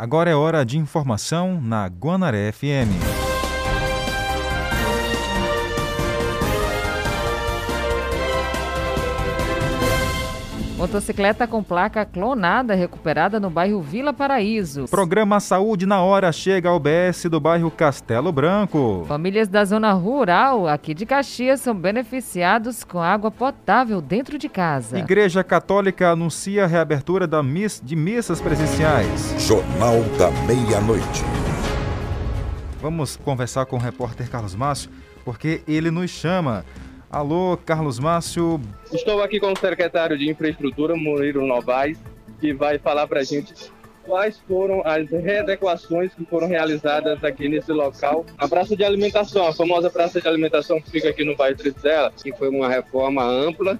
Agora é hora de informação na Guanaré FM. Motocicleta com placa clonada recuperada no bairro Vila Paraíso. Programa Saúde na Hora chega ao BS do bairro Castelo Branco. Famílias da zona rural aqui de Caxias são beneficiados com água potável dentro de casa. Igreja Católica anuncia a reabertura da miss, de missas presenciais. Jornal da Meia-Noite. Vamos conversar com o repórter Carlos Márcio, porque ele nos chama. Alô, Carlos Márcio. Estou aqui com o secretário de Infraestrutura, Murilo Novaes, que vai falar para a gente quais foram as readequações que foram realizadas aqui nesse local. A praça de alimentação, a famosa praça de alimentação que fica aqui no bairro Trizela, que foi uma reforma ampla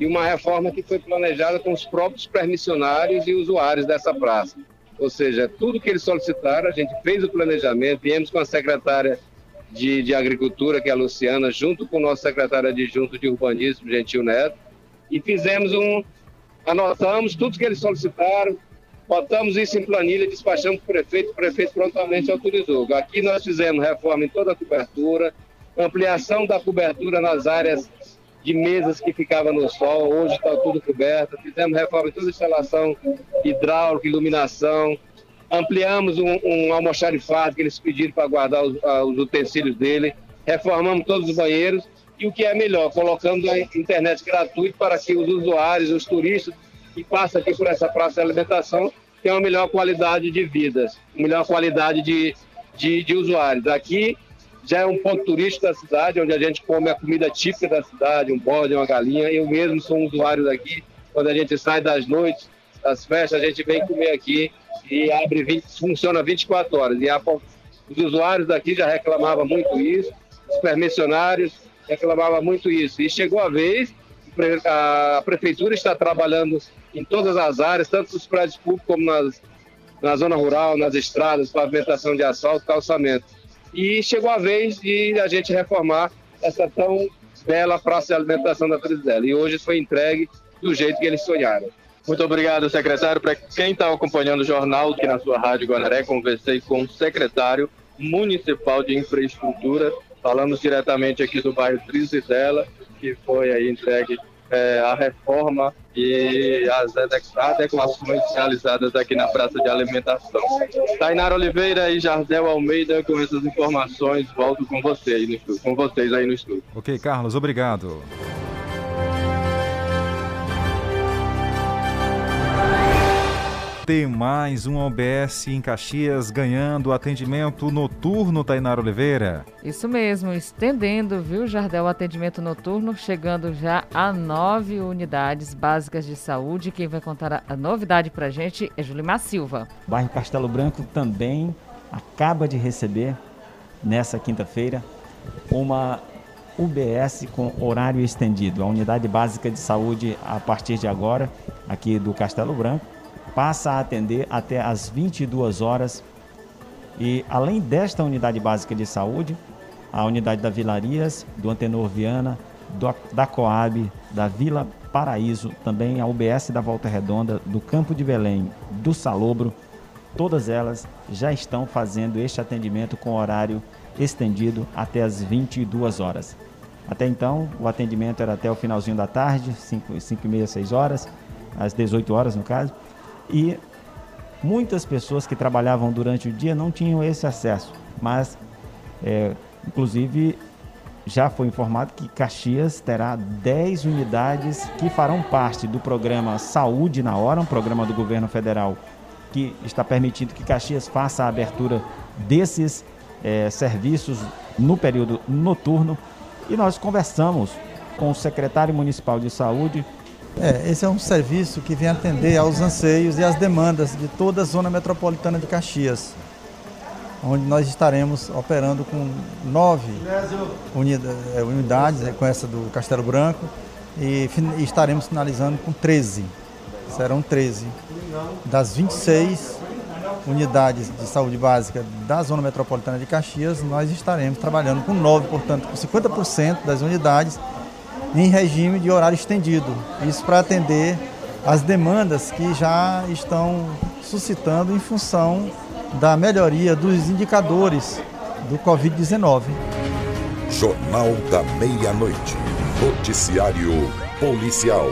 e uma reforma que foi planejada com os próprios permissionários e usuários dessa praça. Ou seja, tudo que eles solicitaram, a gente fez o planejamento, viemos com a secretária de, de Agricultura, que é a Luciana, junto com o nosso secretário adjunto de Urbanismo, Gentil Neto, e fizemos um. Anotamos tudo que eles solicitaram, botamos isso em planilha, despachamos para o prefeito, o prefeito prontamente autorizou. Aqui nós fizemos reforma em toda a cobertura, ampliação da cobertura nas áreas de mesas que ficavam no sol, hoje está tudo coberto, fizemos reforma em toda a instalação hidráulica, iluminação, ampliamos um, um almoxarifado que eles pediram para guardar os, uh, os, utensílios dele, reformamos todos os banheiros e o que é melhor, colocando a internet gratuita para que os usuários, os turistas que passam aqui por essa praça de alimentação tenham uma melhor qualidade de vida, melhor qualidade de, de, de usuários. Aqui já é um ponto turístico da cidade, onde a gente come a comida típica da cidade, um bode, uma galinha. Eu mesmo sou um usuário daqui. Quando a gente sai das noites, das festas, a gente vem comer aqui e abre 20, funciona 24 horas. E a, os usuários daqui já reclamavam muito isso, os permissionários reclamavam muito isso. E chegou a vez, a prefeitura está trabalhando em todas as áreas, tanto nos prédios públicos como nas, na zona rural, nas estradas, pavimentação de asfalto, calçamento. E chegou a vez de a gente reformar essa tão bela praça de alimentação da Frisela. E hoje foi entregue do jeito que eles sonharam. Muito obrigado, secretário. Para quem está acompanhando o jornal aqui na sua Rádio Guanaré, conversei com o secretário municipal de infraestrutura. Falamos diretamente aqui do bairro Trizidela, que foi aí entregue é, a reforma e as adequações realizadas aqui na Praça de Alimentação. Tainara Oliveira e Jardel Almeida com essas informações. Volto com, você com vocês aí no estúdio. Ok, Carlos, obrigado. Tem mais um OBS em Caxias ganhando atendimento noturno, Tainara Oliveira. Isso mesmo, estendendo, viu, Jardel, o atendimento noturno, chegando já a nove unidades básicas de saúde. Quem vai contar a novidade pra gente é Julimar Silva. O bairro Castelo Branco também acaba de receber, nessa quinta-feira, uma UBS com horário estendido. A unidade básica de saúde, a partir de agora, aqui do Castelo Branco, passa a atender até às 22 horas. E além desta unidade básica de saúde, a unidade da Vilarias, do Antenor Viana, do, da Coab, da Vila Paraíso, também a UBS da Volta Redonda, do Campo de Belém, do Salobro, todas elas já estão fazendo este atendimento com horário estendido até as 22 horas. Até então, o atendimento era até o finalzinho da tarde, 5, 5 e meia, 6 horas, às 18 horas no caso e muitas pessoas que trabalhavam durante o dia não tinham esse acesso, mas é, inclusive já foi informado que Caxias terá 10 unidades que farão parte do programa Saúde na Hora, um programa do governo federal que está permitindo que Caxias faça a abertura desses é, serviços no período noturno. E nós conversamos com o secretário municipal de saúde, é, esse é um serviço que vem atender aos anseios e às demandas de toda a zona metropolitana de Caxias, onde nós estaremos operando com nove é, unidades, né, com essa do Castelo Branco, e, estaremos finalizando com 13. Serão 13. Das 26 unidades de saúde básica da zona metropolitana de Caxias, nós estaremos trabalhando com nove, portanto, com 50% das unidades em regime de horário estendido. Isso para atender as demandas que já estão suscitando em função da melhoria dos indicadores do Covid-19. Jornal da Meia-Noite. Noticiário Policial.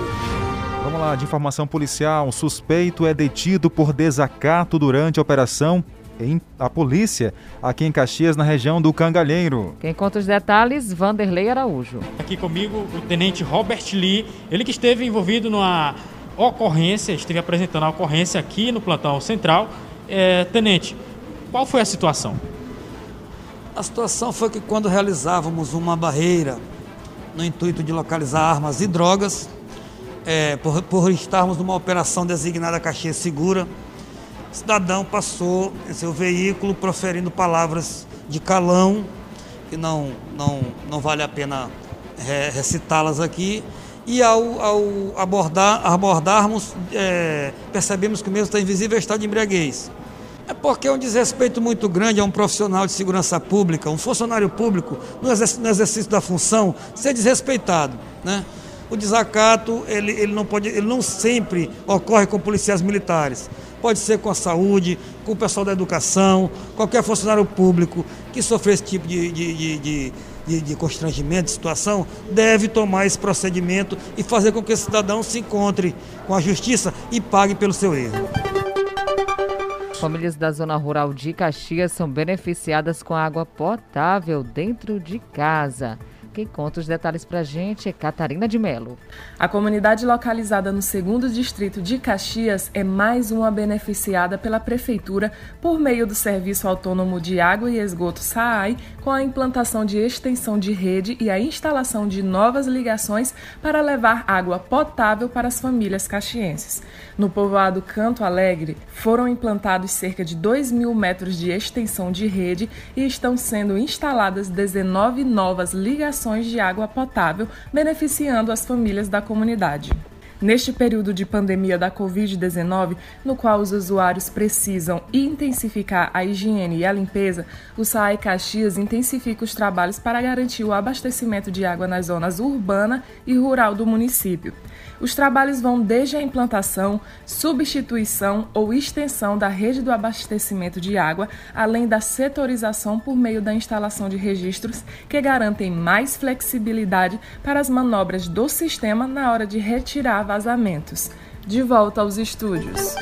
Vamos lá, de informação policial. Um suspeito é detido por desacato durante a operação em a polícia aqui em Caxias, na região do Cangalheiro. Quem conta os detalhes, Vanderlei Araújo. Aqui comigo o tenente Robert Lee, ele que esteve envolvido numa ocorrência, esteve apresentando a ocorrência aqui no plantão central. É, tenente, qual foi a situação? A situação foi que quando realizávamos uma barreira no intuito de localizar armas e drogas, é, por, por estarmos numa operação designada Caxias Segura, o cidadão passou em seu veículo proferindo palavras de calão, que não, não, não vale a pena recitá-las aqui, e ao, ao abordar, abordarmos, é, percebemos que o mesmo está invisível estado de embriaguez. É porque é um desrespeito muito grande a um profissional de segurança pública, um funcionário público, no exercício, no exercício da função, ser desrespeitado. Né? O desacato, ele, ele, não pode, ele não sempre ocorre com policiais militares pode ser com a saúde, com o pessoal da educação, qualquer funcionário público que sofrer esse tipo de, de, de, de, de constrangimento, de situação, deve tomar esse procedimento e fazer com que esse cidadão se encontre com a justiça e pague pelo seu erro. Famílias da zona rural de Caxias são beneficiadas com água potável dentro de casa. Quem conta os detalhes para a gente é Catarina de Melo. A comunidade localizada no segundo distrito de Caxias é mais uma beneficiada pela Prefeitura por meio do Serviço Autônomo de Água e Esgoto SAAI, com a implantação de extensão de rede e a instalação de novas ligações para levar água potável para as famílias caxienses. No povoado Canto Alegre, foram implantados cerca de 2 mil metros de extensão de rede e estão sendo instaladas 19 novas ligações de água potável, beneficiando as famílias da comunidade. Neste período de pandemia da Covid-19, no qual os usuários precisam intensificar a higiene e a limpeza, o SAI Caxias intensifica os trabalhos para garantir o abastecimento de água nas zonas urbana e rural do município. Os trabalhos vão desde a implantação, substituição ou extensão da rede do abastecimento de água, além da setorização por meio da instalação de registros que garantem mais flexibilidade para as manobras do sistema na hora de retirar vazamentos. De volta aos estúdios.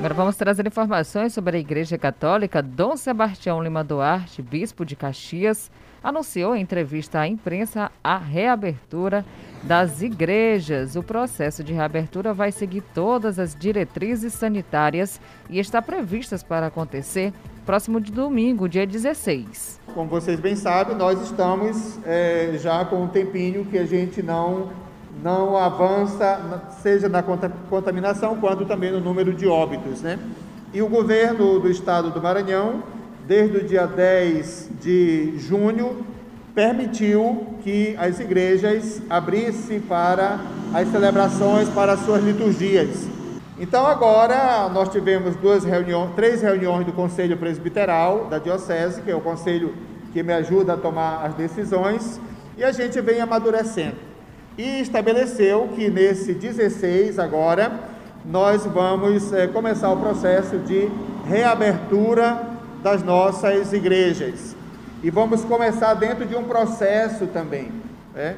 Agora vamos trazer informações sobre a Igreja Católica. Dom Sebastião Lima Duarte, bispo de Caxias, anunciou em entrevista à imprensa a reabertura das igrejas. O processo de reabertura vai seguir todas as diretrizes sanitárias e está previstas para acontecer próximo de domingo, dia 16. Como vocês bem sabem, nós estamos é, já com um tempinho que a gente não, não avança, seja na contaminação, quanto também no número de óbitos. Né? E o governo do estado do Maranhão, desde o dia 10 de junho, permitiu que as igrejas abrissem para as celebrações, para as suas liturgias. Então agora nós tivemos duas reuniões, três reuniões do Conselho Presbiteral da Diocese, que é o conselho que me ajuda a tomar as decisões, e a gente vem amadurecendo. E estabeleceu que nesse 16 agora nós vamos é, começar o processo de reabertura das nossas igrejas. E vamos começar dentro de um processo também. Né?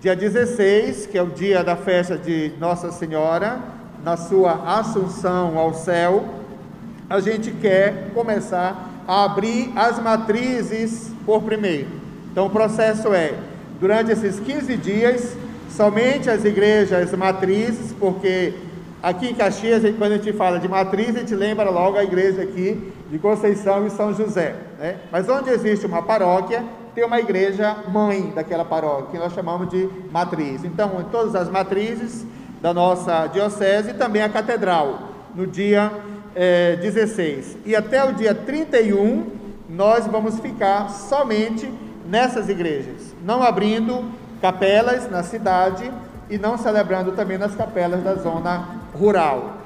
Dia 16, que é o dia da festa de Nossa Senhora, na sua assunção ao céu, a gente quer começar a abrir as matrizes por primeiro. Então o processo é, durante esses 15 dias, somente as igrejas matrizes, porque aqui em Caxias, quando a gente fala de matriz, a gente lembra logo a igreja aqui de Conceição e São José. Né? Mas onde existe uma paróquia, tem uma igreja mãe daquela paróquia, que nós chamamos de matriz. Então, em todas as matrizes da nossa diocese e também a catedral, no dia é, 16. E até o dia 31, nós vamos ficar somente nessas igrejas, não abrindo capelas na cidade e não celebrando também nas capelas da zona rural.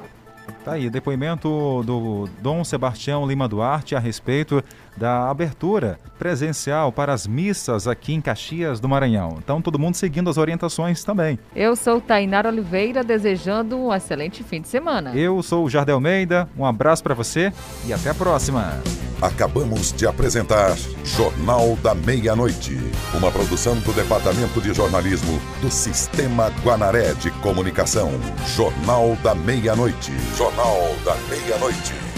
Tá aí, depoimento do Dom Sebastião Lima Duarte a respeito da abertura presencial para as missas aqui em Caxias do Maranhão. Então, todo mundo seguindo as orientações também. Eu sou Tainara Oliveira, desejando um excelente fim de semana. Eu sou o Jardel Almeida, um abraço para você e até a próxima. Acabamos de apresentar Jornal da Meia-Noite, uma produção do Departamento de Jornalismo do Sistema Guanaré de Comunicação. Jornal da Meia-Noite. Jornal da Meia-Noite.